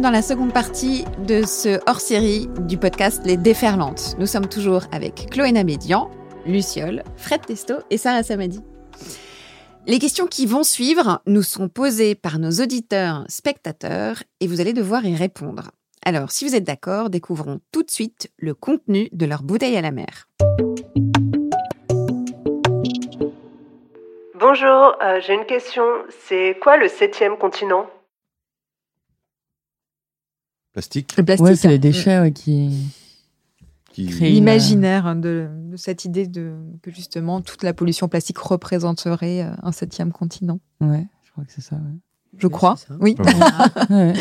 dans la seconde partie de ce hors-série du podcast Les Déferlantes. Nous sommes toujours avec Chloé Namédian, Luciole, Fred Testo et Sarah Samadi. Les questions qui vont suivre nous sont posées par nos auditeurs, spectateurs, et vous allez devoir y répondre. Alors, si vous êtes d'accord, découvrons tout de suite le contenu de leur bouteille à la mer. Bonjour, euh, j'ai une question. C'est quoi le septième continent? Plastique Le plastique, Ouais, c'est hein. les déchets ouais, qui. qui... L'imaginaire hein, de, de cette idée de, que justement toute la pollution plastique représenterait euh, un septième continent. Ouais, je crois que c'est ça. Ouais. Je crois. Oui. Mal. Ouais.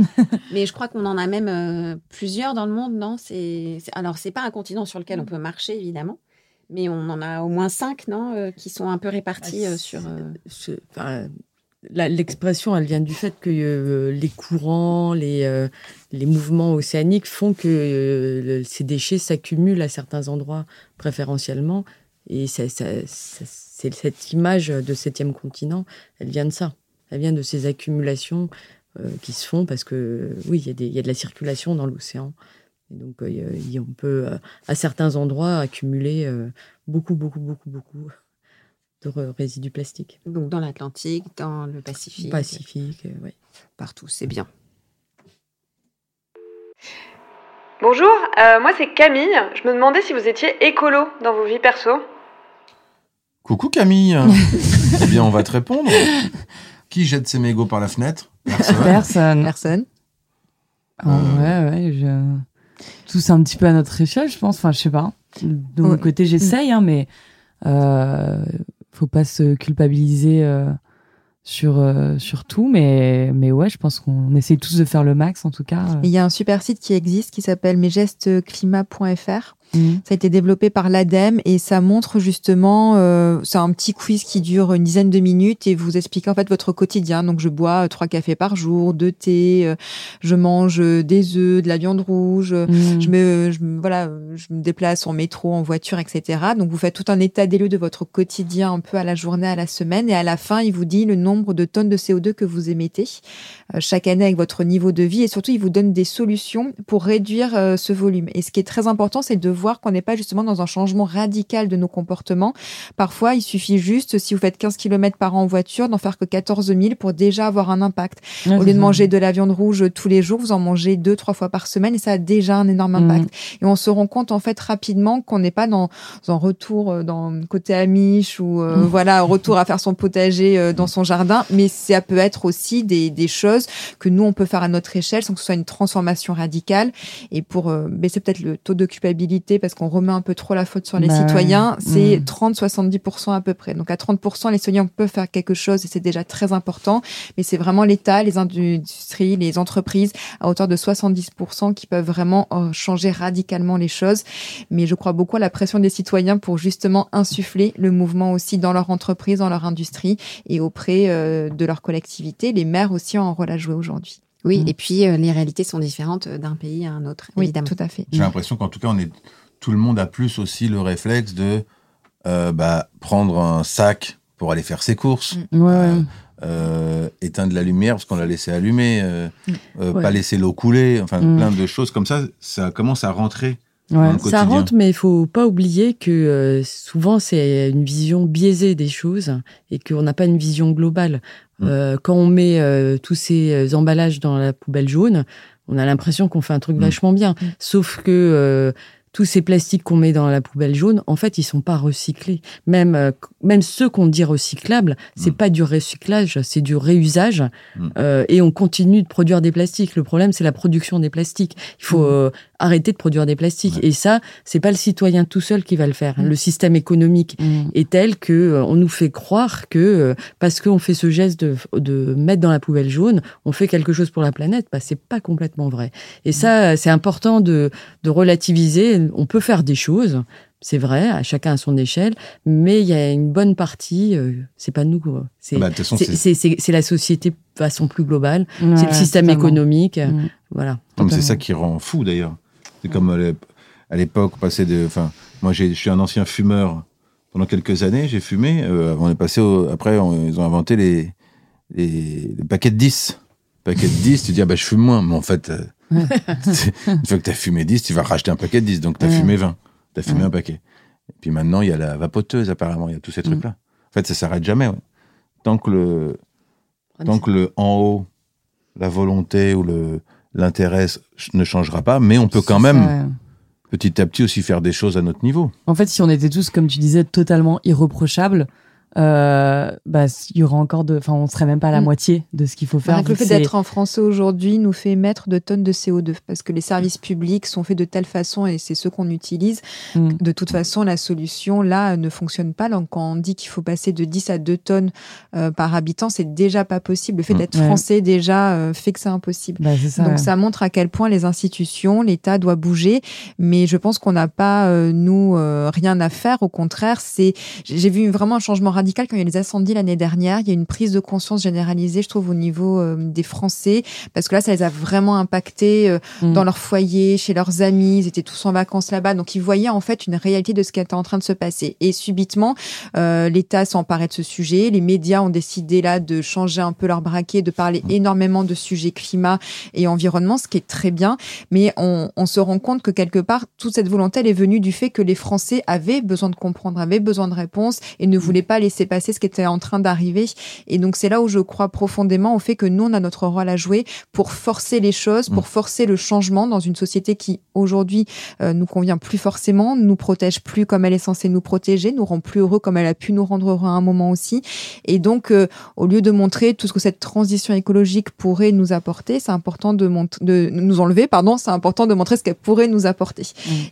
Mais je crois qu'on en a même euh, plusieurs dans le monde, non? C'est c'est- alors c'est pas un continent sur lequel on peut marcher évidemment, mais on en a au moins cinq, non, euh, qui sont un peu répartis euh, sur. euh, L'expression, elle vient du fait que euh, les courants, les, euh, les mouvements océaniques font que euh, ces déchets s'accumulent à certains endroits préférentiellement. Et cette image de septième continent, elle vient de ça. Elle vient de ces accumulations qui se font parce que, oui, il y, a de la circulation dans l'océan. Et donc, on peut, à certains endroits, accumuler beaucoup, beaucoup, beaucoup, beaucoup de résidus plastiques. donc dans l'Atlantique, dans le Pacifique, Pacifique, euh, ouais. partout, c'est bien. Bonjour, euh, moi c'est Camille. Je me demandais si vous étiez écolo dans vos vies perso. Coucou Camille Eh bien, on va te répondre. Qui jette ses mégots par la fenêtre? Personne. Personne. Personne. Ah, ouais, ouais. Je... Tous un petit peu à notre échelle, je pense. Enfin, je sais pas. De mon Ouais. côté, j'essaye, hein, mais euh, faut pas se culpabiliser euh, sur, euh, sur tout. Mais, mais ouais, je pense qu'on essaye tous de faire le max, en tout cas. Et Il y a un super site qui existe qui s'appelle mesgestesclimat.fr. Mhm. Ça a été développé par l'ADEME et ça montre justement, euh, c'est un petit quiz qui dure une dizaine de minutes et vous explique en fait votre quotidien. Donc je bois euh, trois cafés par jour, deux thés, euh, je mange euh, des œufs, de la viande rouge, Mhm. je me, je voilà, je me déplace en métro, en voiture, etc. Donc vous faites tout un état des lieux de votre quotidien un peu à la journée, à la semaine, et à la fin, il vous dit le nombre de tonnes de CO2 que vous émettez euh, chaque année avec votre niveau de vie, et surtout il vous donne des solutions pour réduire euh, ce volume. Et ce qui est très important, c'est de voir qu'on n'est pas justement dans un changement radical de nos comportements. Parfois, il suffit juste, si vous faites 15 km par an en voiture, d'en faire que 14 000 pour déjà avoir un impact. Ouais, Au lieu de manger de la viande rouge tous les jours, vous en mangez deux, trois fois par semaine et ça a déjà un énorme impact. Et on se rend compte en fait rapidement qu'on n'est pas dans un retour euh, dans côté amiche ou euh, Mm. voilà un retour à faire son potager euh, dans son jardin, mais ça peut être aussi des, des choses que nous on peut faire à notre échelle sans que ce soit une transformation radicale. Et pour euh, baisser peut-être le taux de culpabilité parce qu'on remet un peu trop la faute sur les Bah citoyens, c'est Mm. 30-70% à peu près. Donc à 30%, les citoyens peuvent faire quelque chose et c'est déjà très important. Mais c'est vraiment l'État, les industries, les entreprises à hauteur de 70% qui peuvent vraiment euh, changer radicalement les choses. Mais je crois beaucoup à la pression des citoyens pour justement insuffler le mouvement aussi dans leur entreprise, dans leur industrie et auprès euh, de leur collectivité. Les maires aussi ont un rôle à jouer aujourd'hui. Oui, Mhm. et puis euh, les réalités sont différentes d'un pays à un autre, Oui, évidemment. tout à fait. J'ai l'impression qu'en tout cas, on est tout le monde a plus aussi le réflexe de euh, bah, prendre un sac pour aller faire ses courses, Ouais, ouais. euh, éteindre la lumière parce qu'on l'a laissé allumer, euh, euh, Ouais. pas laisser l'eau couler, enfin Mm. plein de choses comme ça. Ça commence à rentrer. Ouais. dans le Ça rentre, mais il faut pas oublier que euh, souvent c'est une vision biaisée des choses et qu'on n'a pas une vision globale. Mm. Euh, quand on met euh, tous ces euh, emballages dans la poubelle jaune, on a l'impression qu'on fait un truc Mm. vachement bien. Mm. Sauf que euh, tous ces plastiques qu'on met dans la poubelle jaune, en fait, ils sont pas recyclés. Même euh, même ceux qu'on dit recyclables, c'est Mm. pas du recyclage, c'est du réusage. Mm. Euh, et on continue de produire des plastiques. Le problème, c'est la production des plastiques. Il faut Mm. euh, arrêter de produire des plastiques. Ouais. Et ça, c'est pas le citoyen tout seul qui va le faire. Mm. Le système économique est tel que euh, on nous fait croire que euh, parce qu'on fait ce geste de, de mettre dans la poubelle jaune, on fait quelque chose pour la planète. Bah, c'est pas complètement vrai. Et ça, c'est important de, de relativiser. On peut faire des choses. C'est vrai, à chacun à son échelle, mais il y a une bonne partie, euh, c'est pas nous, c'est Bah, c'est- c'est c'est c'est- c'est la société de façon plus globale, c'est le système totalement. économique, Mm. voilà. Non, mais c'est ça qui rend fou d'ailleurs. C'est comme à l'ép- à l'époque, passait de. Enfin, moi, j'ai- je suis un ancien fumeur. Pendant quelques années, j'ai fumé. Euh, on est passé au- après, on- ils ont inventé les, les, les paquets de 10. paquet de 10, tu dis, ah bah, je fume moins. Mais en fait, une fois que tu as fumé 10, tu vas racheter un paquet de 10. Donc, tu as Ouais. fumé 20. Tu as fumé Ouais. un paquet. Et puis maintenant, il y a la vapoteuse, apparemment. Il y a tous ces Mm. trucs-là. En fait, ça s'arrête jamais. Tant que le, tant que le en haut, la volonté ou le l'intérêt ne changera pas, mais on peut quand même ça, petit à petit aussi faire des choses à notre niveau. En fait, si on était tous, comme tu disais, totalement irreprochables, euh, bah, il y aura encore de, enfin, on serait même pas à la Mm. moitié de ce qu'il faut faire. Rien que le fait d'être en français aujourd'hui nous fait émettre de tonnes de CO2 parce que les services publics sont faits de telle façon et c'est ceux qu'on utilise. Mm. De toute façon, la solution là ne fonctionne pas. Donc, quand on dit qu'il faut passer de 10 à 2 tonnes euh, par habitant, c'est déjà pas possible. Le fait Mm. d'être Ouais. français déjà euh, fait que c'est impossible. Bah, ça. Donc ouais. ça montre à quel point les institutions, l'État doit bouger, mais je pense qu'on n'a pas euh, nous rien à faire. Au contraire, c'est j'ai vu vraiment un changement radical quand il y a eu les incendies l'année dernière. Il y a une prise de conscience généralisée, je trouve, au niveau euh, des Français, parce que là, ça les a vraiment impactés euh, Mm. dans leur foyer, chez leurs amis. Ils étaient tous en vacances là-bas, donc ils voyaient en fait une réalité de ce qui était en train de se passer. Et subitement, euh, l'État s'emparait de ce sujet. Les médias ont décidé là de changer un peu leur braquet, de parler énormément de sujets climat et environnement, ce qui est très bien. Mais on, on se rend compte que quelque part, toute cette volonté, elle est venue du fait que les Français avaient besoin de comprendre, avaient besoin de réponses et ne voulaient pas laisser passer ce qui était en train d'arriver. Et donc, c'est là où je crois profondément au fait que nous, on a notre rôle à jouer pour forcer les choses, pour forcer le changement dans une société qui, aujourd'hui, euh, nous convient plus forcément, nous protège plus comme elle est censée nous protéger, nous rend plus heureux comme elle a pu nous rendre heureux à un moment aussi. Et donc, euh, au lieu de montrer tout ce que cette transition écologique pourrait nous apporter, c'est important de, de nous enlever, pardon, c'est important de montrer ce qu'elle pourrait nous apporter.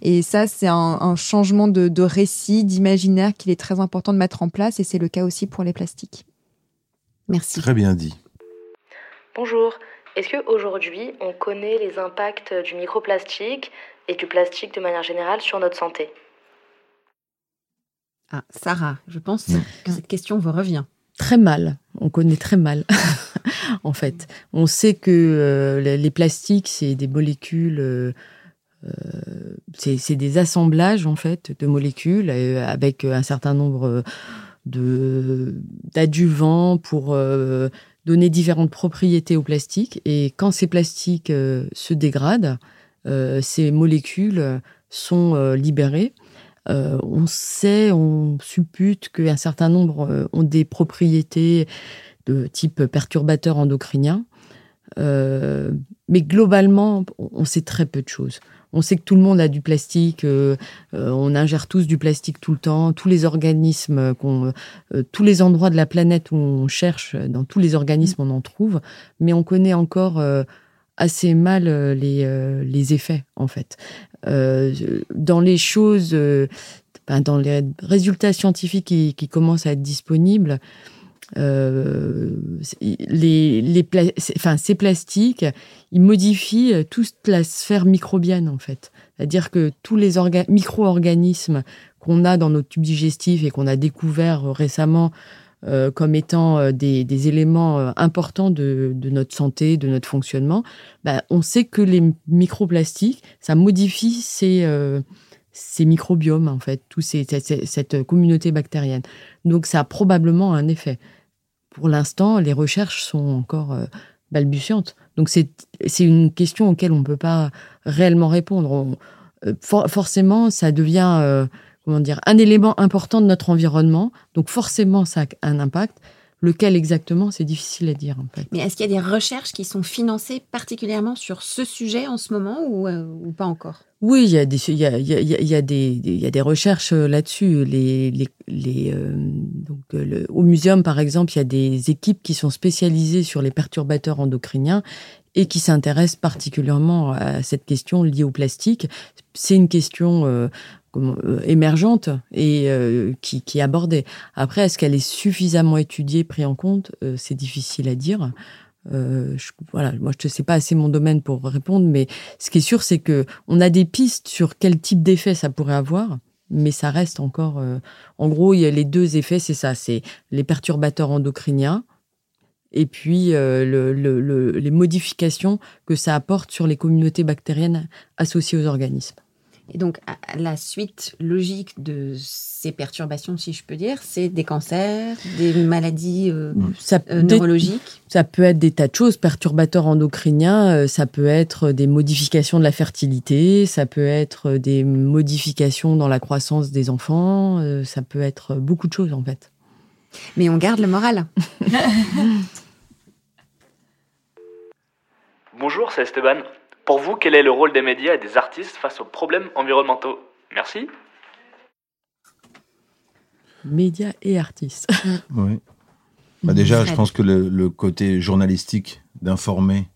Et ça, c'est un, un changement de, de récit, d'imaginaire qu'il est très important de mettre en place, et c'est le cas aussi pour les plastiques. Merci. Très bien dit. Bonjour. Est-ce qu'aujourd'hui, on connaît les impacts du microplastique et du plastique de manière générale sur notre santé? Ah, Sarah, je pense que cette question vous revient. Très mal. On connaît très mal, en fait. On sait que euh, les- plastiques, c'est des molécules, euh, euh, c'est des assemblages, en fait, de molécules euh, avec un certain nombre euh, d'adjuvants pour euh, donner différentes propriétés au plastique. Et quand ces plastiques euh, se dégradent, euh, ces molécules sont libérées. On sait, on suppute qu'un certain nombre ont des propriétés de type perturbateur endocrinien. Mais globalement, on sait très peu de choses. On sait que tout le monde a du plastique, euh, euh, on ingère tous du plastique tout le temps, tous les organismes, euh, tous les endroits de la planète où on cherche, dans tous les organismes, on en trouve, mais on connaît encore assez mal les, effets, en fait. Dans les choses, ben, dans les résultats scientifiques qui commencent à être disponibles, euh, les, les enfin, ces plastiques, ils modifient euh, toute la sphère microbienne, en fait. C'est-à-dire que tous les orga- micro-organismes qu'on a dans notre tube digestif et qu'on a découvert euh, récemment comme étant des, éléments importants de, notre santé, de notre fonctionnement, bah, on sait que les microplastiques, ça modifie ces, ces microbiomes, en fait, cette, cette communauté bactérienne. Donc, ça a probablement un effet. Pour l'instant, les recherches sont encore euh, balbutiantes. Donc, c'est une question auquel on ne peut pas réellement répondre. On- euh, for- forcément, ça devient euh, comment dire, un élément important de notre environnement. Donc, forcément, ça a un impact. Lequel exactement, c'est difficile à dire, en fait. Mais est-ce qu'il y a des recherches qui sont financées particulièrement sur ce sujet en ce moment ou, euh, ou pas encore? Oui, il y a des, il y a, il y a- il y a des, des- il y a des recherches là-dessus. Les, les, les, euh, donc, le- au muséum, par exemple, il y a des équipes qui sont spécialisées sur les perturbateurs endocriniens et qui s'intéressent particulièrement à cette question liée au plastique. C'est une question euh, émergente et euh, qui, est abordée. Après, est-ce qu'elle est suffisamment étudiée, prise en compte? Euh, C'est difficile à dire. Euh, voilà, moi je ne sais pas assez mon domaine pour répondre, mais ce qui est sûr, c'est que on a des pistes sur quel type d'effet ça pourrait avoir, mais ça reste encore. euh, en gros, il y a les deux effets, c'est ça, c'est les perturbateurs endocriniens et puis euh, le- le- le- les modifications que ça apporte sur les communautés bactériennes associées aux organismes. Et donc, la suite logique de ces perturbations, si je peux dire, c'est des cancers, des maladies euh, ça, euh, neurologiques. Ça peut être des tas de choses, perturbateurs endocriniens, euh, ça peut être des modifications de la fertilité, ça peut être des modifications dans la croissance des enfants, ça peut être beaucoup de choses en fait. Mais on garde le moral. Bonjour, c'est Esteban. Pour vous, quel est le rôle des médias et des artistes face aux problèmes environnementaux? Merci. Médias et artistes. oui. Bah déjà, je pense que le, côté journalistique d'informer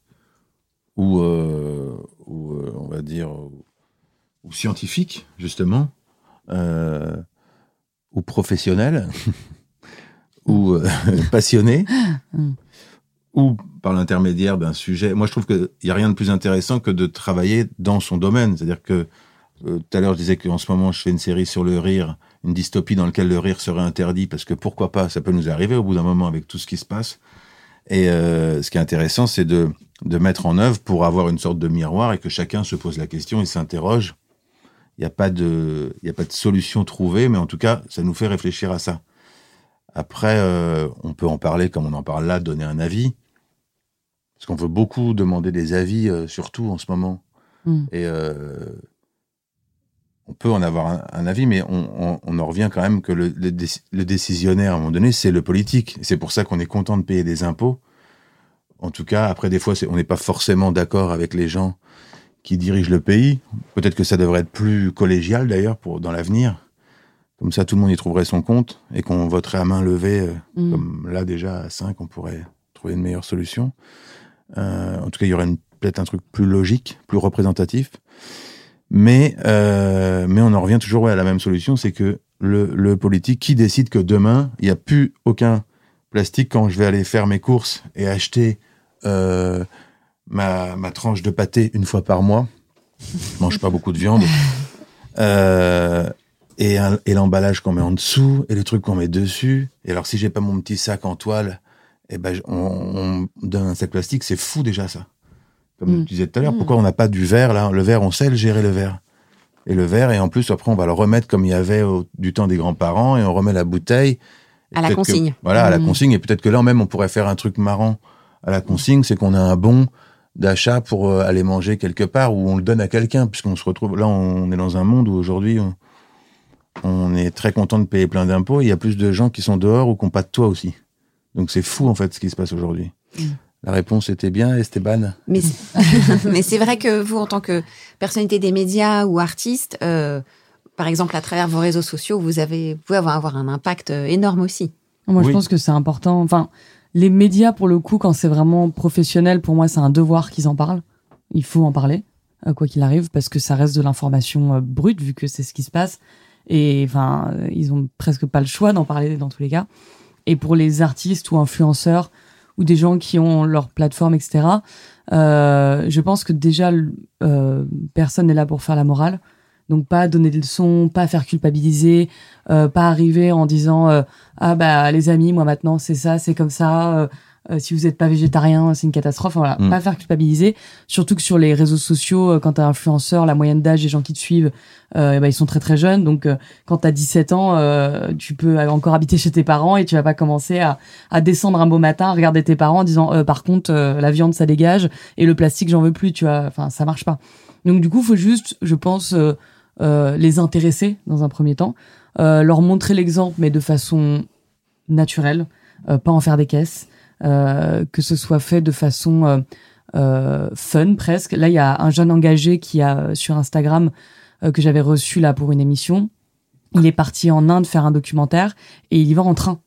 ou, euh, euh, on va dire, ou scientifique, justement, euh, ou professionnel, ou passionné, mm ou par l'intermédiaire d'un sujet. Moi, je trouve qu'il n'y a rien de plus intéressant que de travailler dans son domaine. C'est-à-dire que euh, tout à l'heure, je disais qu'en ce moment, je fais une série sur le rire, une dystopie dans laquelle le rire serait interdit, parce que pourquoi pas, ça peut nous arriver au bout d'un moment avec tout ce qui se passe. Et euh, ce qui est intéressant, c'est de, de mettre en œuvre pour avoir une sorte de miroir et que chacun se pose la question et s'interroge. Il n'y a pas de, a pas de solution trouvée, mais en tout cas, ça nous fait réfléchir à ça. Après, euh, on peut en parler comme on en parle là, donner un avis. Parce qu'on veut beaucoup demander des avis, euh, surtout en ce moment. Hmm. Et euh, on peut en avoir un, avis, mais on, en revient quand même que le, décisionnaire, à un moment donné, c'est le politique. C'est pour ça qu'on est content de payer des impôts. En tout cas, après, des fois, on n'est pas forcément d'accord avec les gens qui dirigent le pays. Peut-être que ça devrait être plus collégial, d'ailleurs, pour dans l'avenir. Comme ça, tout le monde y trouverait son compte et qu'on voterait à main levée, euh, hmm. comme là, déjà, à 5, on pourrait trouver une meilleure solution. Euh, en tout cas, il y aurait peut-être un truc plus logique, plus représentatif. Mais, euh, mais on en revient toujours à la même solution, c'est que le, le, politique, qui décide que demain, il n'y a plus aucun plastique quand je vais aller faire mes courses et acheter euh, ma, ma, tranche de pâté une fois par mois. Je mange pas beaucoup de viande. Euh, et, et l'emballage qu'on met en dessous, et le truc qu'on met dessus. Et alors, si j'ai pas mon petit sac en toile eh ben, on, donne un sac plastique, c'est fou déjà ça. Comme mm. tu disais tout à l'heure, mm. pourquoi on n'a pas du verre là? Le verre, on sait le gérer le verre. Et le verre, et en plus, après, on va le remettre comme il y avait au, du temps des grands-parents, et on remet la bouteille. À la consigne. voilà, à la mm. consigne. Et peut-être que là même, on pourrait faire un truc marrant à la consigne, c'est qu'on a un bon d'achat pour euh, aller manger quelque part, ou on le donne à quelqu'un, puisqu'on se retrouve... Là, on est dans un monde où aujourd'hui, on, on est très content de payer plein d'impôts. Il y a plus de gens qui sont dehors ou qui n'ont pas de toit aussi. Donc c'est fou en fait ce qui se passe aujourd'hui. Mm. La réponse était bien, Esteban. Mais c'est vrai que vous, en tant que personnalité des médias ou artiste, euh, par exemple à travers vos réseaux sociaux, vous avez, vous pouvez avoir un impact euh, énorme aussi. Moi, je pense que c'est important. Enfin, les médias, pour le coup, quand c'est vraiment professionnel, pour moi, c'est un devoir qu'ils en parlent. Il faut en parler, euh, quoi qu'il arrive, parce que ça reste de l'information brute, vu que c'est ce qui se passe. Et enfin, ils ont presque pas le choix d'en parler dans tous les cas. Et pour les artistes ou influenceurs ou des gens qui ont leur plateforme, etc., euh, je pense que déjà, euh, personne n'est là pour faire la morale. Donc pas donner des leçons, pas faire culpabiliser, euh, pas arriver en disant euh, ah bah les amis moi maintenant c'est ça c'est comme ça euh, si vous n'êtes pas végétarien, c'est une catastrophe. Voilà, mm. pas faire culpabiliser. Surtout que sur les réseaux sociaux, euh, quand t'es influenceur, la moyenne d'âge des gens qui te suivent, euh, ben, ils sont très très jeunes. Donc, euh, quand t'as 17 ans, tu peux encore habiter chez tes parents et tu vas pas commencer à, à descendre un beau matin, regarder tes parents en disant, par contre, la viande ça dégage et le plastique j'en veux plus. Tu vois, enfin ça marche pas. Donc du coup, faut juste, je pense, les intéresser dans un premier temps, leur montrer l'exemple, mais de façon naturelle, pas en faire des caisses. Euh, que ce soit fait de façon euh, euh, fun presque. Là, il y a un jeune engagé qui a sur Instagram que j'avais reçu là pour une émission. Il est parti en Inde faire un documentaire et il y va en train.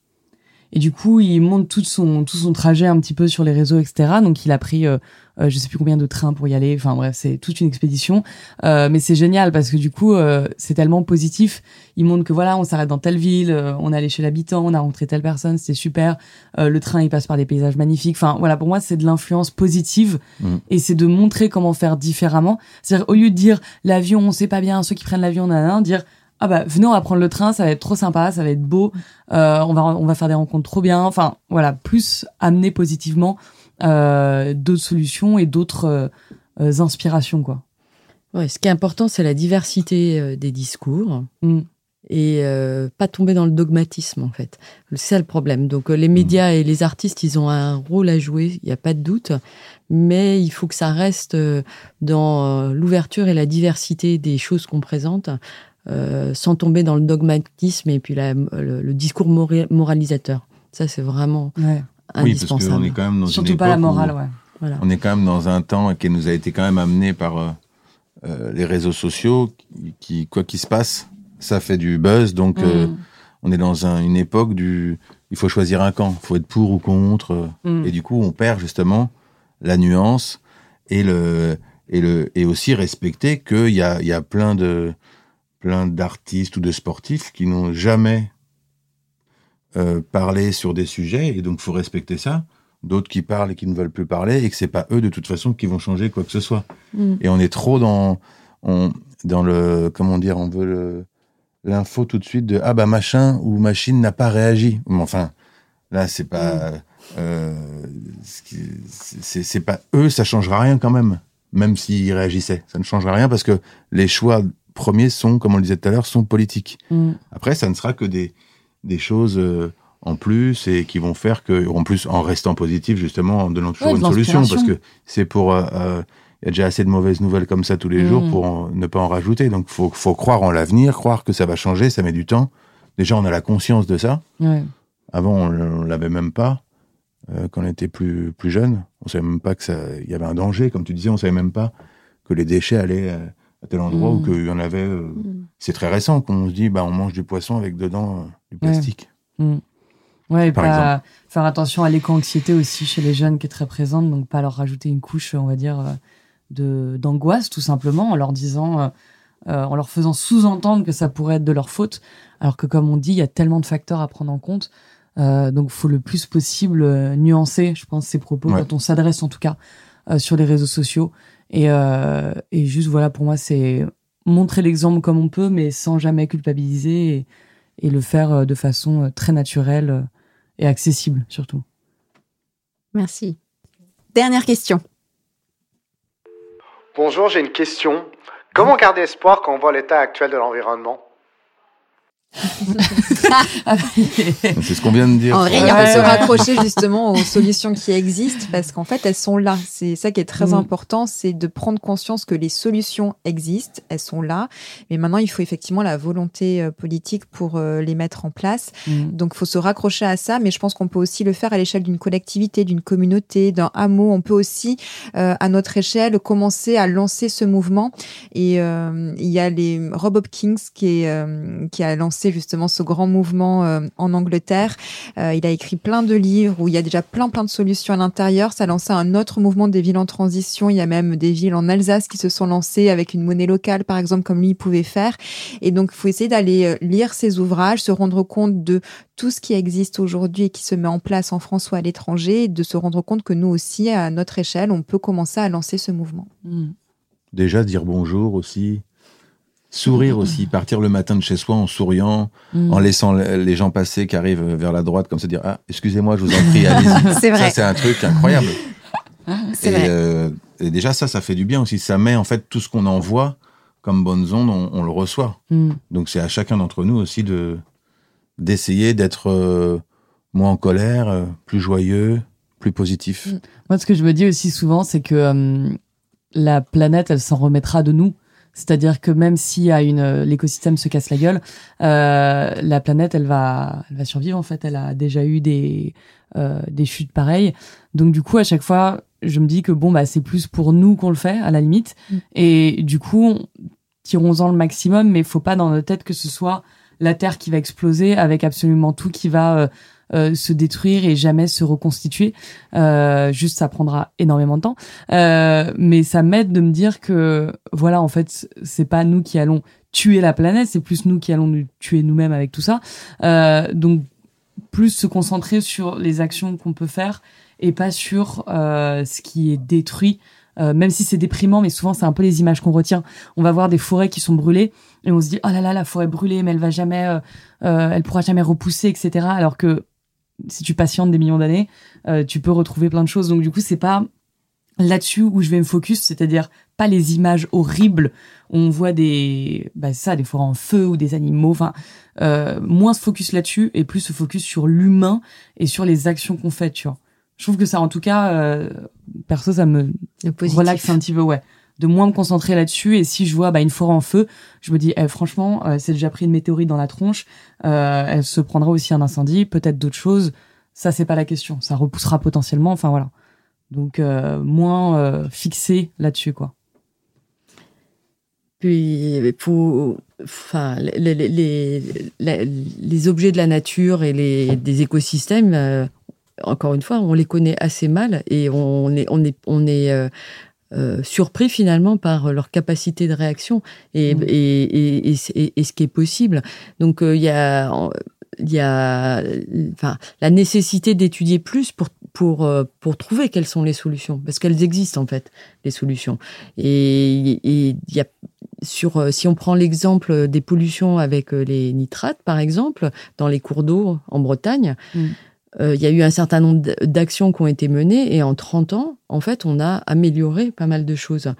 Et du coup, il monte tout son tout son trajet un petit peu sur les réseaux, etc. Donc, il a pris, euh, euh, je sais plus combien de trains pour y aller. Enfin bref, c'est toute une expédition. Euh, mais c'est génial parce que du coup, euh, c'est tellement positif. Il montre que voilà, on s'arrête dans telle ville, on est allé chez l'habitant, on a rencontré telle personne, c'était super. le train, il passe par des paysages magnifiques. Enfin voilà, pour moi, c'est de l'influence positive mmh. et c'est de montrer comment faire différemment. C'est-à-dire au lieu de dire l'avion, on sait pas bien, ceux qui prennent l'avion, nanana, dire ah bah venez on va prendre le train ça va être trop sympa ça va être beau euh, on va on va faire des rencontres trop bien enfin voilà plus amener positivement euh, d'autres solutions et d'autres euh, inspirations quoi Ouais, ce qui est important, c'est la diversité des discours. Mm et euh, pas tomber dans le dogmatisme en fait. C'est ça le problème. Donc euh, les médias et les artistes, ils ont un rôle à jouer, il n'y a pas de doute, mais il faut que ça reste euh, dans l'ouverture et la diversité des choses qu'on présente, sans tomber dans le dogmatisme et puis la, le, discours moralisateur. Ça c'est vraiment ouais. indispensable. Oui, parce qu'on est quand même dans surtout pas la morale, ouais. Voilà. On est quand même dans un temps qui nous a été quand même amené par les réseaux sociaux, qui quoi qu'il se passe ça fait du buzz, donc euh, mm. on est dans une époque du, il faut choisir un camp, il faut être pour ou contre, mm. et du coup on perd justement la nuance et le et le et aussi respecter qu'il y a il y a plein de plein d'artistes ou de sportifs qui n'ont jamais euh, parlé sur des sujets et donc faut respecter ça. D'autres qui parlent et qui ne veulent plus parler et que c'est pas eux de toute façon qui vont changer quoi que ce soit. Mm. Et on est trop dans on, dans le comment dire on veut l'info tout de suite de ah bah machin ou machine n'a pas réagi. Enfin, là c'est pas mm. euh, c'est pas eux, ça changera rien quand même, même s'ils réagissaient, ça ne changera rien parce que les choix premiers sont, comme on le disait tout à l'heure, sont politiques. Mm. Après, ça ne sera que des des choses euh, en plus et qui vont faire que, en plus, en restant positif justement, en donnant toujours une solution parce que c'est pour euh, il y a déjà assez de mauvaises nouvelles comme ça tous les jours mm. pour ne pas en rajouter. Donc, faut, faut croire en l'avenir, croire que ça va changer, ça met du temps. Déjà, on a la conscience de ça. Avant, on, l'avait même pas. Euh, quand on était plus, plus jeune, on savait même pas que ça, il y avait un danger. Comme tu disais, on savait même pas que les déchets allaient euh, à tel endroit ou mm. qu'il y en avait. Euh, mm. C'est très récent qu'on se dit, bah, on mange du poisson avec dedans du plastique. Ouais, par exemple. faire attention à l'éco-anxiété aussi chez les jeunes qui est très présente, donc pas leur rajouter une couche, on va dire, de d'angoisse tout simplement en leur disant euh, euh, en leur faisant sous-entendre que ça pourrait être de leur faute alors que comme on dit il y a tellement de facteurs à prendre en compte euh, donc faut le plus possible euh, nuancer je pense ces propos quand on s'adresse en tout cas sur les réseaux sociaux. Et et juste voilà pour moi c'est montrer l'exemple comme on peut mais sans jamais culpabiliser et, et le faire de façon très naturelle et accessible surtout. Merci. Dernière question. Bonjour, j'ai une question. Comment garder espoir quand on voit l'état actuel de l'environnement? c'est ce qu'on vient de dire. En vrai, on peut se raccrocher justement aux solutions qui existent parce qu'en fait, elles sont là. C'est ça qui est très mm. important, c'est de prendre conscience que les solutions existent, elles sont là. Mais maintenant, il faut effectivement la volonté euh, politique pour euh, les mettre en place. Mm. Donc, il faut se raccrocher à ça. Mais je pense qu'on peut aussi le faire à l'échelle d'une collectivité, d'une communauté, d'un hameau. On peut aussi, euh, à notre échelle, commencer à lancer ce mouvement. Et il y a les Rob Hopkins qui, est, qui a lancé justement ce grand mouvement euh, en Angleterre. Euh, il a écrit plein de livres où il y a déjà plein plein de solutions à l'intérieur. Ça a lancé un autre mouvement des villes en transition. Il y a même des villes en Alsace qui se sont lancées avec une monnaie locale, par exemple, comme lui pouvait faire. Et donc, il faut essayer d'aller euh, lire ses ouvrages, se rendre compte de tout ce qui existe aujourd'hui et qui se met en place en France ou à l'étranger, de se rendre compte que nous aussi, à notre échelle, on peut commencer à lancer ce mouvement. Mmh. Déjà, dire bonjour aussi, Sourire aussi, partir le matin de chez soi en souriant, mm. en laissant les gens passer qui arrivent vers la droite, comme ça dire ah excusez-moi, je vous en prie, allez-y. c'est vrai. Ça c'est un truc incroyable. et, vrai. Euh, et, déjà ça, ça fait du bien aussi. Ça met en fait tout ce qu'on envoie comme bonnes ondes, on, le reçoit. Mm. Donc c'est à chacun d'entre nous aussi de d'essayer d'être euh, moins en colère, euh, plus joyeux, plus positif. Moi, ce que je me dis aussi souvent, c'est que la planète, elle s'en remettra de nous. C'est-à-dire que même si à une euh, l'écosystème se casse la gueule, euh, la planète elle va elle va survivre en fait. Elle a déjà eu des euh, des chutes pareilles. Donc du coup à chaque fois je me dis que bon bah c'est plus pour nous qu'on le fait à la limite. Mm. Et du coup tirons-en le maximum, mais il faut pas dans notre tête que ce soit la Terre qui va exploser avec absolument tout qui va euh, euh, se détruire et jamais se reconstituer. Euh, juste, ça prendra énormément de temps. Euh, mais ça m'aide de me dire que, voilà, en fait, c'est pas nous qui allons tuer la planète, c'est plus nous qui allons nous tuer nous-mêmes avec tout ça. Euh, donc, plus se concentrer sur les actions qu'on peut faire et pas sur euh, ce qui est détruit. même si c'est déprimant, mais souvent c'est un peu les images qu'on retient. On va voir des forêts qui sont brûlées et on se dit oh là là la forêt brûlée, mais elle va jamais, elle pourra jamais repousser, etc. Alors que si tu patientes des millions d'années, euh, tu peux retrouver plein de choses. Donc du coup, c'est pas là-dessus où je vais me focus, c'est-à-dire pas les images horribles où on voit des, bah ça, des fois en feu ou des animaux. Enfin, euh, moins se focus là-dessus et plus se focus sur l'humain et sur les actions qu'on fait. Tu vois. Je trouve que ça, en tout cas, euh, perso, ça me relaxe un petit peu, ouais. De moins me concentrer là-dessus et si je vois bah, une forêt en feu, je me dis eh, franchement, euh, c'est déjà pris une météorite dans la tronche, euh, elle se prendra aussi un incendie, peut-être d'autres choses. Ça, c'est pas la question. Ça repoussera potentiellement. Enfin voilà. Donc euh, moins fixé là-dessus, quoi. Puis pour, enfin, les, les, les, objets de la nature et les des écosystèmes, encore une fois, on les connaît assez mal et on est on est on est euh, surpris finalement par leur capacité de réaction et, mmh. et, et, et, et, ce qui est possible. Donc il y a il y a enfin la nécessité d'étudier plus pour pour euh, pour trouver quelles sont les solutions parce qu'elles existent en fait les solutions et il y a sur euh, si on prend l'exemple des pollutions avec euh, les nitrates par exemple dans les cours d'eau en Bretagne mm. Euh, il y a eu un certain nombre d'actions qui ont été menées et en 30 ans en fait on a amélioré pas mal de choses.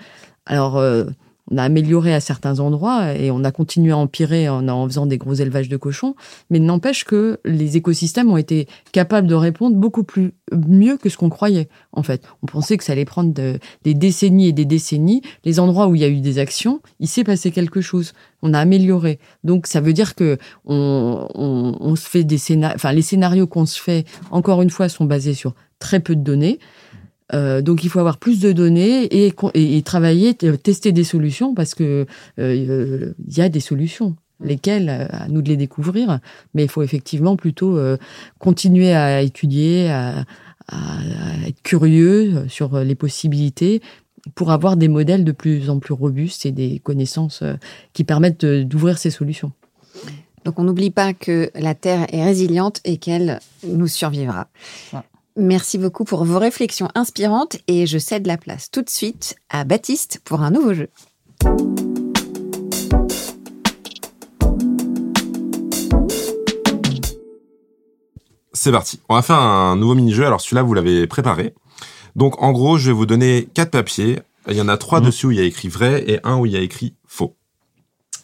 Alors euh, on a amélioré à certains endroits et on a continué à empirer en, faisant des gros élevages de cochons. Mais n'empêche que les écosystèmes ont été capables de répondre beaucoup plus mieux que ce qu'on croyait. En fait, on pensait que ça allait prendre de, des décennies et des décennies. Les endroits où il y a eu des actions, il s'est passé quelque chose. On a amélioré. Donc ça veut dire que se fait des scénarios. Enfin, les scénarios qu'on se fait, encore une fois, sont basés sur très peu de données. Euh, donc il faut avoir plus de données et, et, et, travailler, tester des solutions parce que euh, il y a des solutions. Lesquelles, à nous de les découvrir, mais il faut effectivement plutôt euh, continuer à étudier, à, à, à, être curieux sur les possibilités pour avoir des modèles de plus en plus robustes et des connaissances euh, qui permettent d'ouvrir ces solutions. Donc on n'oublie pas que la Terre est résiliente et qu'elle nous survivra. Ouais. Merci beaucoup pour vos réflexions inspirantes et je cède la place tout de suite à Baptiste pour un nouveau jeu. C'est parti. On va faire un nouveau mini-jeu. Alors celui-là, vous l'avez préparé. Donc en gros, je vais vous donner quatre papiers. Il y en a trois mmh. dessus où il y a écrit vrai et un où il y a écrit faux.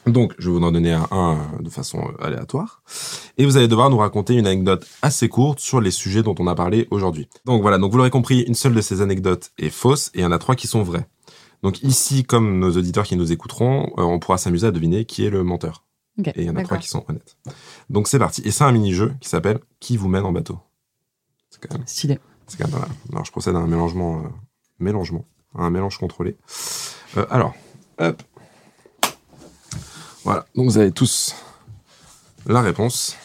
Donc, je vais vous en donner un, un, de façon aléatoire. Et vous allez devoir nous raconter une anecdote assez courte sur les sujets dont on a parlé aujourd'hui. Donc voilà, donc vous l'aurez compris, une seule de ces anecdotes est fausse et il y en a trois qui sont vraies. Donc ici, comme nos auditeurs qui nous écouteront, euh, on pourra s'amuser à deviner qui est le menteur. Okay, et il y en a trois qui sont honnêtes. Donc c'est parti. Et c'est un mini-jeu qui s'appelle Qui vous mène en bateau C'est quand même... Stylé. C'est quand même. Alors je procède à un mélangement... Euh, mélangement. Un mélange contrôlé. Euh, alors, hop. Voilà, donc vous avez tous la réponse.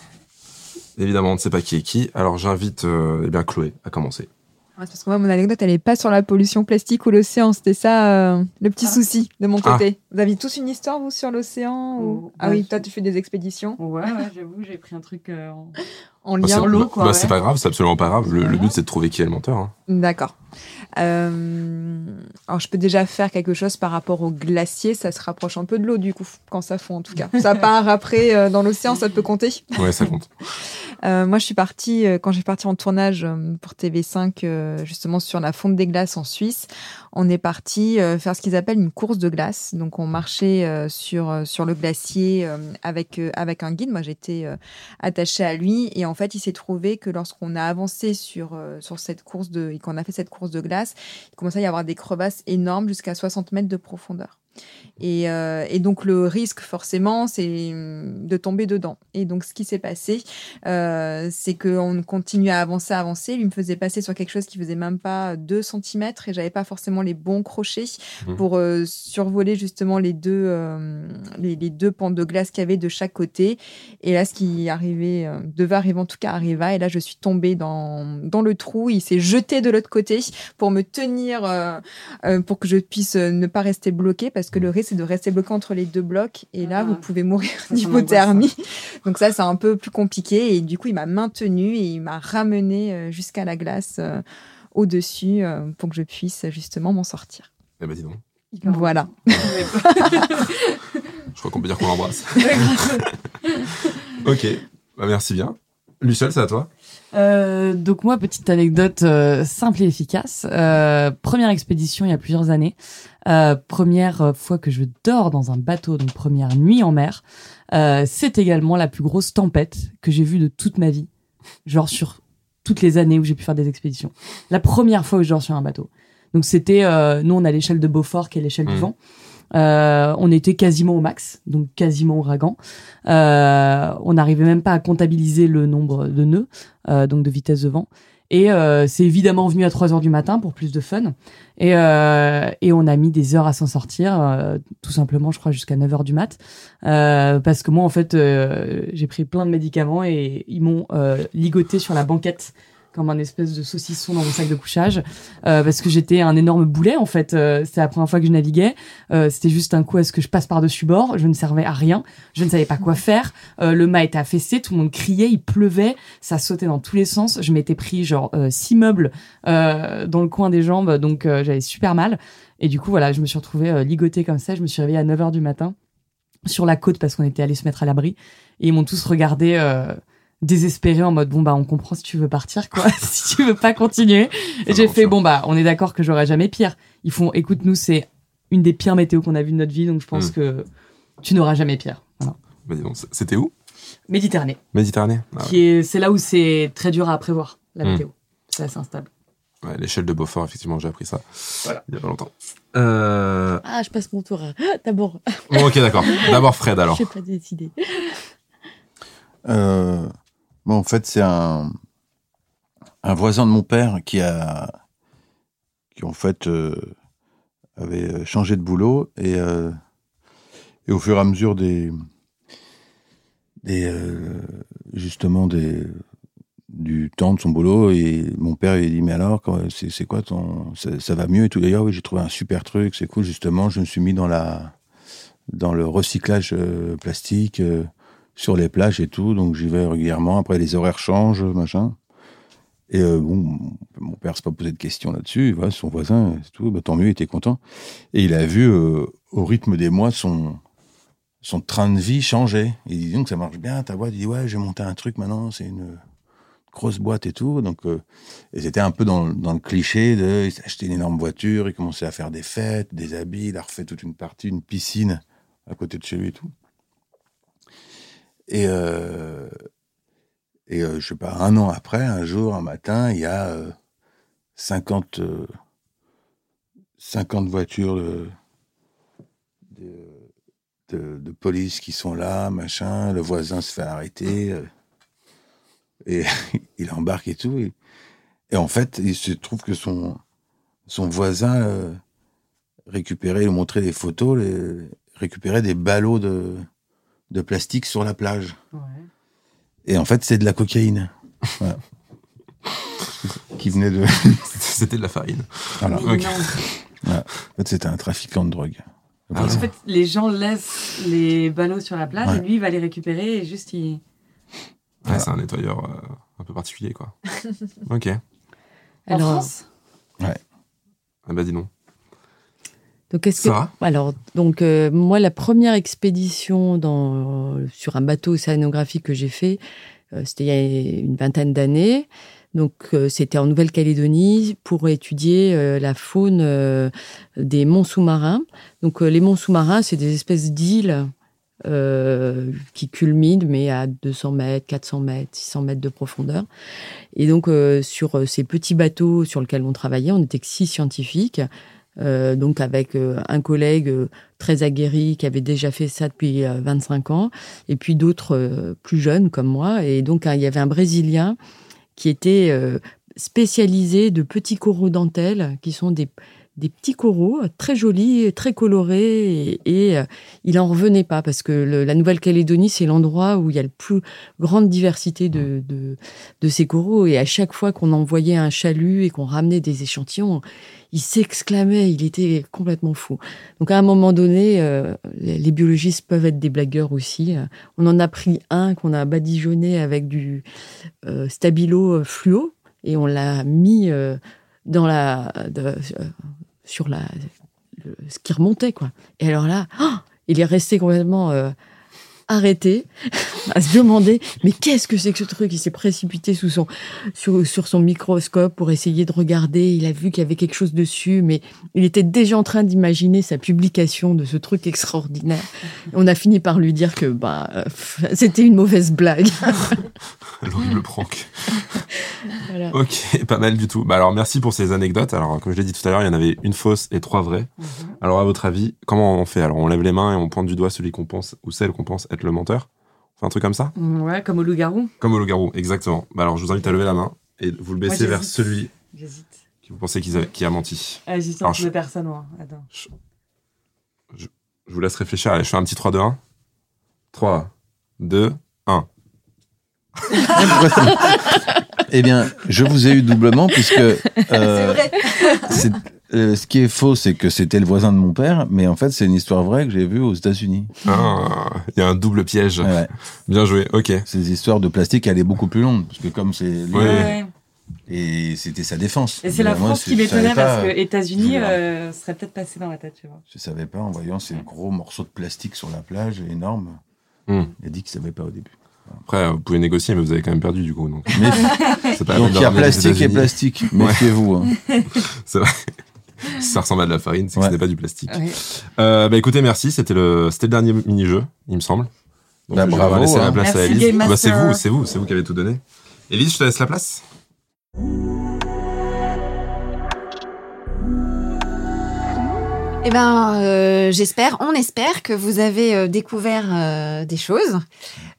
Évidemment, on ne sait pas qui est qui. Alors j'invite euh, eh bien Chloé à commencer. parce que moi, mon anecdote, elle n'est pas sur la pollution plastique ou l'océan. C'était ça euh, le petit ah. souci de mon côté. Ah. Vous aviez tous une histoire, vous, sur l'océan ou... oh, Ah oui, toi, tu fais des expéditions. Ouais, ouais j'avoue, j'ai pris un truc euh, en... en lien. Bah, l'eau, quoi. Bah, ouais. C'est pas grave, c'est absolument pas grave. Le, le but, c'est de trouver qui est le menteur. Hein. D'accord. Euh, alors, je peux déjà faire quelque chose par rapport au glacier. Ça se rapproche un peu de l'eau, du coup, quand ça fond, en tout cas. Ça part après euh, dans l'océan, ça peut compter? Ouais, ça compte. Euh, moi, je suis partie, euh, quand j'ai parti en tournage euh, pour TV5, justement sur la fonte des glaces en Suisse, on est parti faire ce qu'ils appellent une course de glace. Donc, on marchait sur, sur le glacier avec, avec un guide. Moi, j'étais attachée à lui. Et en fait, il s'est trouvé que lorsqu'on a avancé sur, sur cette course de, et qu'on a fait cette course de glace, il commençait à y avoir des crevasses énormes jusqu'à 60 mètres de profondeur. Et, euh, et, donc le risque forcément c'est de tomber dedans. Et donc ce qui s'est passé, euh, c'est qu'on continue à avancer, à avancer. Lui me faisait passer sur quelque chose qui faisait même pas 2 cm et j'avais pas forcément les bons crochets mmh. pour euh, survoler justement les deux, les, les, deux pentes de glace qu'il y avait de chaque côté. Et là ce qui arrivait, devait arriver en tout cas arriva. Et là je suis tombée dans, dans le trou. Il s'est jeté de l'autre côté pour me tenir, pour que je puisse ne pas rester bloquée parce que le risque c'est de rester bloqué entre les deux blocs et là ah. vous pouvez mourir d'hypothermie. Donc ça c'est un peu plus compliqué et du coup il m'a maintenu et il m'a ramené jusqu'à la glace euh, au-dessus euh, pour que je puisse justement m'en sortir. Eh ben dis donc. Voilà. je crois qu'on peut dire qu'on l'embrasse. ok, bah, merci bien. Luciole, c'est à toi. Euh, donc moi, petite anecdote euh, simple et efficace. Euh, première expédition il y a plusieurs années. Euh, première fois que je dors dans un bateau, donc première nuit en mer. Euh, c'est également la plus grosse tempête que j'ai vue de toute ma vie. Genre sur toutes les années où j'ai pu faire des expéditions. La première fois où je dors sur un bateau. Donc c'était, euh, nous on a l'échelle de Beaufort qui est l'échelle du Mhm. vent. Euh, on était quasiment au max, donc quasiment ouragan. Euh, on n'arrivait même pas à comptabiliser le nombre de nœuds, euh, donc de vitesse de vent. Et euh, c'est évidemment venu à 3 heures du matin pour plus de fun. Et, euh, et on a mis des heures à s'en sortir, euh, tout simplement, je crois, jusqu'à 9 heures du mat. Parce que moi, en fait, j'ai pris plein de médicaments et ils m'ont ligoté sur la banquette comme un espèce de saucisson dans mon sac de couchage euh, parce que j'étais un énorme boulet en fait. Euh, c'était la première fois que je naviguais. Euh, c'était juste un coup à ce que je passe par dessus bord. Je ne servais à rien. Je ne savais pas quoi faire. Euh, le mât était affaissé. Tout le monde criait. Il pleuvait. Ça sautait dans tous les sens. Je m'étais pris genre euh, six meubles euh, dans le coin des jambes. Donc j'avais super mal. Et du coup voilà je me suis retrouvée ligotée comme ça. Je me suis réveillée à 9h du matin sur la côte parce qu'on était allé se mettre à l'abri. Et ils m'ont tous regardé désespéré en mode bon bah on comprend si tu veux partir quoi si tu veux pas continuer et j'ai fait bon bah on est d'accord que j'aurai jamais pire ils font écoute nous c'est une des pires météos qu'on a vues de notre vie donc je pense Mm. que tu n'auras jamais pire voilà. Bah, dis donc, c- C'était où? Méditerranée Méditerranée Ah qui est c'est là où c'est très dur à prévoir la Mm. météo c'est assez instable ouais. L'échelle de Beaufort, effectivement, j'ai appris ça Voilà. il y a pas longtemps. Euh... Ah, je passe mon tour. D'abord, Bon, ok, d'accord. D'abord Fred, alors. je sais pas décider. Euh, en fait, c'est un, un voisin de mon père qui a, qui en fait euh, avait changé de boulot et, euh, et au fur et à mesure des, des euh, justement des du temps de son boulot et mon père lui a dit mais alors c'est quoi ton ça, ça va mieux et tout. D'ailleurs oui j'ai trouvé un super truc c'est cool. Justement je me suis mis dans la dans le recyclage plastique sur les plages et tout, donc j'y vais régulièrement. Après, les horaires changent, machin. Et euh, bon, mon- père s'est pas posé de questions là-dessus. Voilà, son voisin, c'est tout. Bah, tant mieux, il était content. Et il a vu euh, au rythme des mois son son train de vie changer. Il dit donc ça marche bien, ta boîte? Il dit ouais, j'ai monté un truc maintenant, c'est une grosse boîte et tout. Donc, euh, et c'était un peu dans, dans le cliché de il s'est une énorme voiture, il commençait à faire des fêtes, des habits, il a refait toute une partie, une piscine à côté de chez lui et tout. Et, euh, et euh, je sais pas, un an après, un jour, un matin, il y a euh, 50, euh, 50 voitures de, de, police qui sont là, machin. Le voisin se fait arrêter. euh, et il embarque et tout. Et, en fait, il se trouve que son, son voisin euh, récupérait, il montrait des photos, récupérait des ballots de, de plastique sur la plage. Et en fait, c'est de la cocaïne. Voilà. Qui venait de. C'était de la farine. Voilà. En fait, c'était un trafiquant de drogue. Ah en ouais. fait les gens laissent les ballots sur la plage Ouais. et lui il va les récupérer et juste il Ouais, c'est un nettoyeur euh, un peu particulier, quoi. ok. en Alors- France? Ah bah dis donc. Donc, est-ce que Sarah alors donc euh, moi la première expédition dans sur un bateau océanographique que j'ai fait, euh, c'était il y a une vingtaine d'années. Donc euh, c'était en Nouvelle-Calédonie pour étudier la faune des monts sous-marins. Donc les monts sous-marins, c'est des espèces d'îles euh, qui culminent, mais à 200 mètres, 400 mètres, 600 mètres de profondeur. Et donc euh, sur ces petits bateaux sur lesquels on travaillait, on était que six scientifiques. Euh, donc avec euh, un collègue euh, très aguerri qui avait déjà fait ça depuis euh, 25 ans, et puis d'autres plus jeunes comme moi. Et donc hein, il y avait un Brésilien qui était spécialisé de petits coraux dentelles, qui sont des, des petits coraux euh, très jolis, très colorés, et, euh, il en revenait pas parce que la Nouvelle-Calédonie c'est l'endroit où il y a le plus grande diversité de, de, ces coraux. Et à chaque fois qu'on envoyait un chalut et qu'on ramenait des échantillons, il s'exclamait, il était complètement fou. Donc à un moment donné, euh, les biologistes peuvent être des blagueurs aussi. On en a pris un qu'on a badigeonné avec du stabilo fluo et on l'a mis dans la sur la le- ce qui remontait quoi. Et alors là, oh, il est resté complètement euh, arrêté à se demander mais qu'est-ce que c'est que ce truc? Il s'est précipité sous son, sur, sur son microscope pour essayer de regarder. Il a vu qu'il y avait quelque chose dessus, mais il était déjà en train d'imaginer sa publication de ce truc extraordinaire. On a fini par lui dire que bah, euh, c'était une mauvaise blague. L'horrible prank. Voilà. Ok, pas mal du tout. Bah alors merci pour ces anecdotes. Alors comme je l'ai dit tout à l'heure, il y en avait une fausse et trois vraies. Mhm. Alors à votre avis, comment on fait? Alors on lève les mains et on pointe du doigt celui qu'on pense ou celle qu'on pense être le menteur Enfin, un truc comme ça Ouais, comme au loup-garou. Comme au loup-garou, exactement. Bah alors je vous invite à lever la main et vous le baissez vers celui qui vous pensez qui a, menti. Ah, j'hésite entre deux personnes, moi. Attends. Je, je, vous laisse réfléchir. Allez, je fais un petit 3, 2, 1. 3, 2, 1. eh bien, je vous ai eu doublement puisque. Euh, c'est vrai. Euh, ce qui est faux, c'est que c'était le voisin de mon père, mais en fait, c'est une histoire vraie que j'ai vue aux États-Unis. Ah, il y a un double piège. Bien joué, ok. Ces histoires de plastique, elle est beaucoup plus longue, parce que comme c'est. Ouais. Et c'était sa défense. Et c'est la France qui m'étonnait parce que États-Unis euh, serait peut-être passé dans la tête, tu vois. Je savais pas en voyant ces gros morceaux de plastique sur la plage, énormes. Hmm. Il a dit qu'il savait pas au début. Après, vous pouvez négocier, mais vous avez quand même perdu du coup. Donc, pas donc il y a plastique et plastique. Méfiez-vous. Hein. c'est vrai. ça ressemble à de la farine, c'est que ce n'est pas du plastique. Euh, bah écoutez, merci. C'était le, c'était le dernier mini-jeu, il me semble. Donc, bah, bravo, on va laisser la hein. place à Elise. Bah, c'est vous, c'est vous, c'est vous qui avez tout donné. Elise, je te laisse la place. Eh ben, euh, j'espère, on espère que vous avez euh, découvert euh, des choses,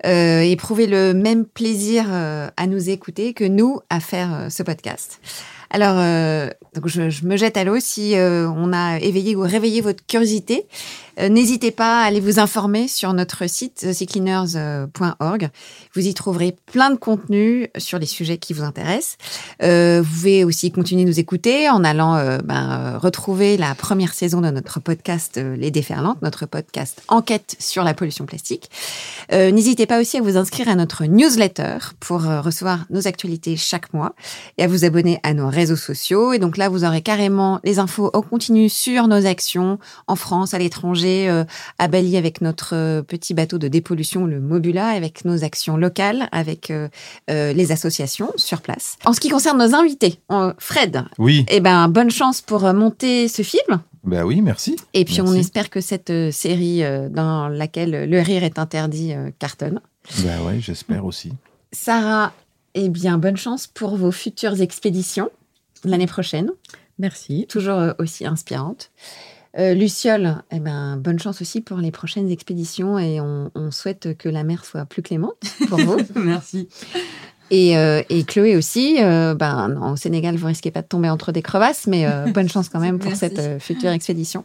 éprouvé le même plaisir à nous écouter que nous à faire ce podcast. Alors, donc je, je, me jette à l'eau si on a éveillé ou réveillé votre curiosité. Euh, n'hésitez pas à aller vous informer sur notre site thecleaners.org. Vous y trouverez plein de contenus sur les sujets qui vous intéressent. Euh, vous pouvez aussi continuer de nous écouter en allant euh, ben, retrouver la première saison de notre podcast Les Déferlantes, notre podcast Enquête sur la pollution plastique. N'hésitez pas aussi à vous inscrire à notre newsletter pour recevoir nos actualités chaque mois et à vous abonner à nos réseaux sociaux. Et donc là, vous aurez carrément les infos au continu sur nos actions en France, à l'étranger euh, à Bali avec notre euh, petit bateau de dépollution, le Mobula, avec nos actions locales, avec euh, les associations sur place. En ce qui concerne nos invités, Fred, oui. eh ben, bonne chance pour monter ce film. Ben oui, merci. Et puis on espère que cette série dans laquelle le rire est interdit cartonne. Ben oui, j'espère aussi. Sarah, eh bien, bonne chance pour vos futures expéditions l'année prochaine. Merci. Toujours aussi inspirante. Euh, Luciole, eh ben, bonne chance aussi pour les prochaines expéditions et on, souhaite que la mer soit plus clémente pour vous. Merci. Et, euh, Chloé aussi, euh, ben, au Sénégal, vous risquez pas de tomber entre des crevasses, mais bonne chance quand même pour cette future expédition.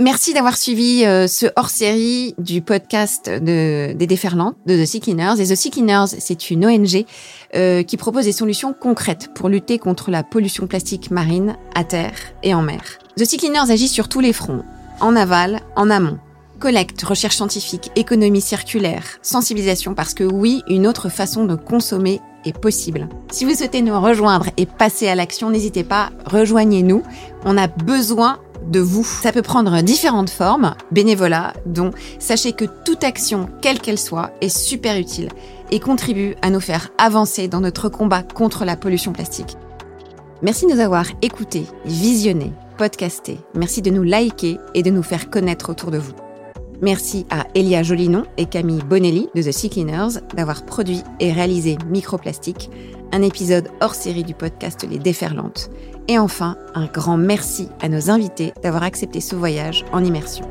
Merci d'avoir suivi euh, ce hors-série du podcast de, des déferlantes de The Sea Cleaners. Et The Sea Cleaners, c'est une ONG euh, qui propose des solutions concrètes pour lutter contre la pollution plastique marine, à terre et en mer. The Sea Cleaners agit sur tous les fronts, en aval, en amont. Collecte, recherche scientifique, économie circulaire, sensibilisation, parce que oui, une autre façon de consommer est possible. Si vous souhaitez nous rejoindre et passer à l'action, n'hésitez pas, rejoignez-nous. On a besoin de vous. Ça peut prendre différentes formes, bénévolat, dont sachez que toute action, quelle qu'elle soit, est super utile et contribue à nous faire avancer dans notre combat contre la pollution plastique. Merci de nous avoir écoutés, visionnés, podcastés. Merci de nous liker et de nous faire connaître autour de vous. Merci à Elia Jolinon et Camille Bonelli de The Sea Cleaners d'avoir produit et réalisé Microplastique, un épisode hors série du podcast Les Déferlantes. Et enfin, un grand merci à nos invités d'avoir accepté ce voyage en immersion.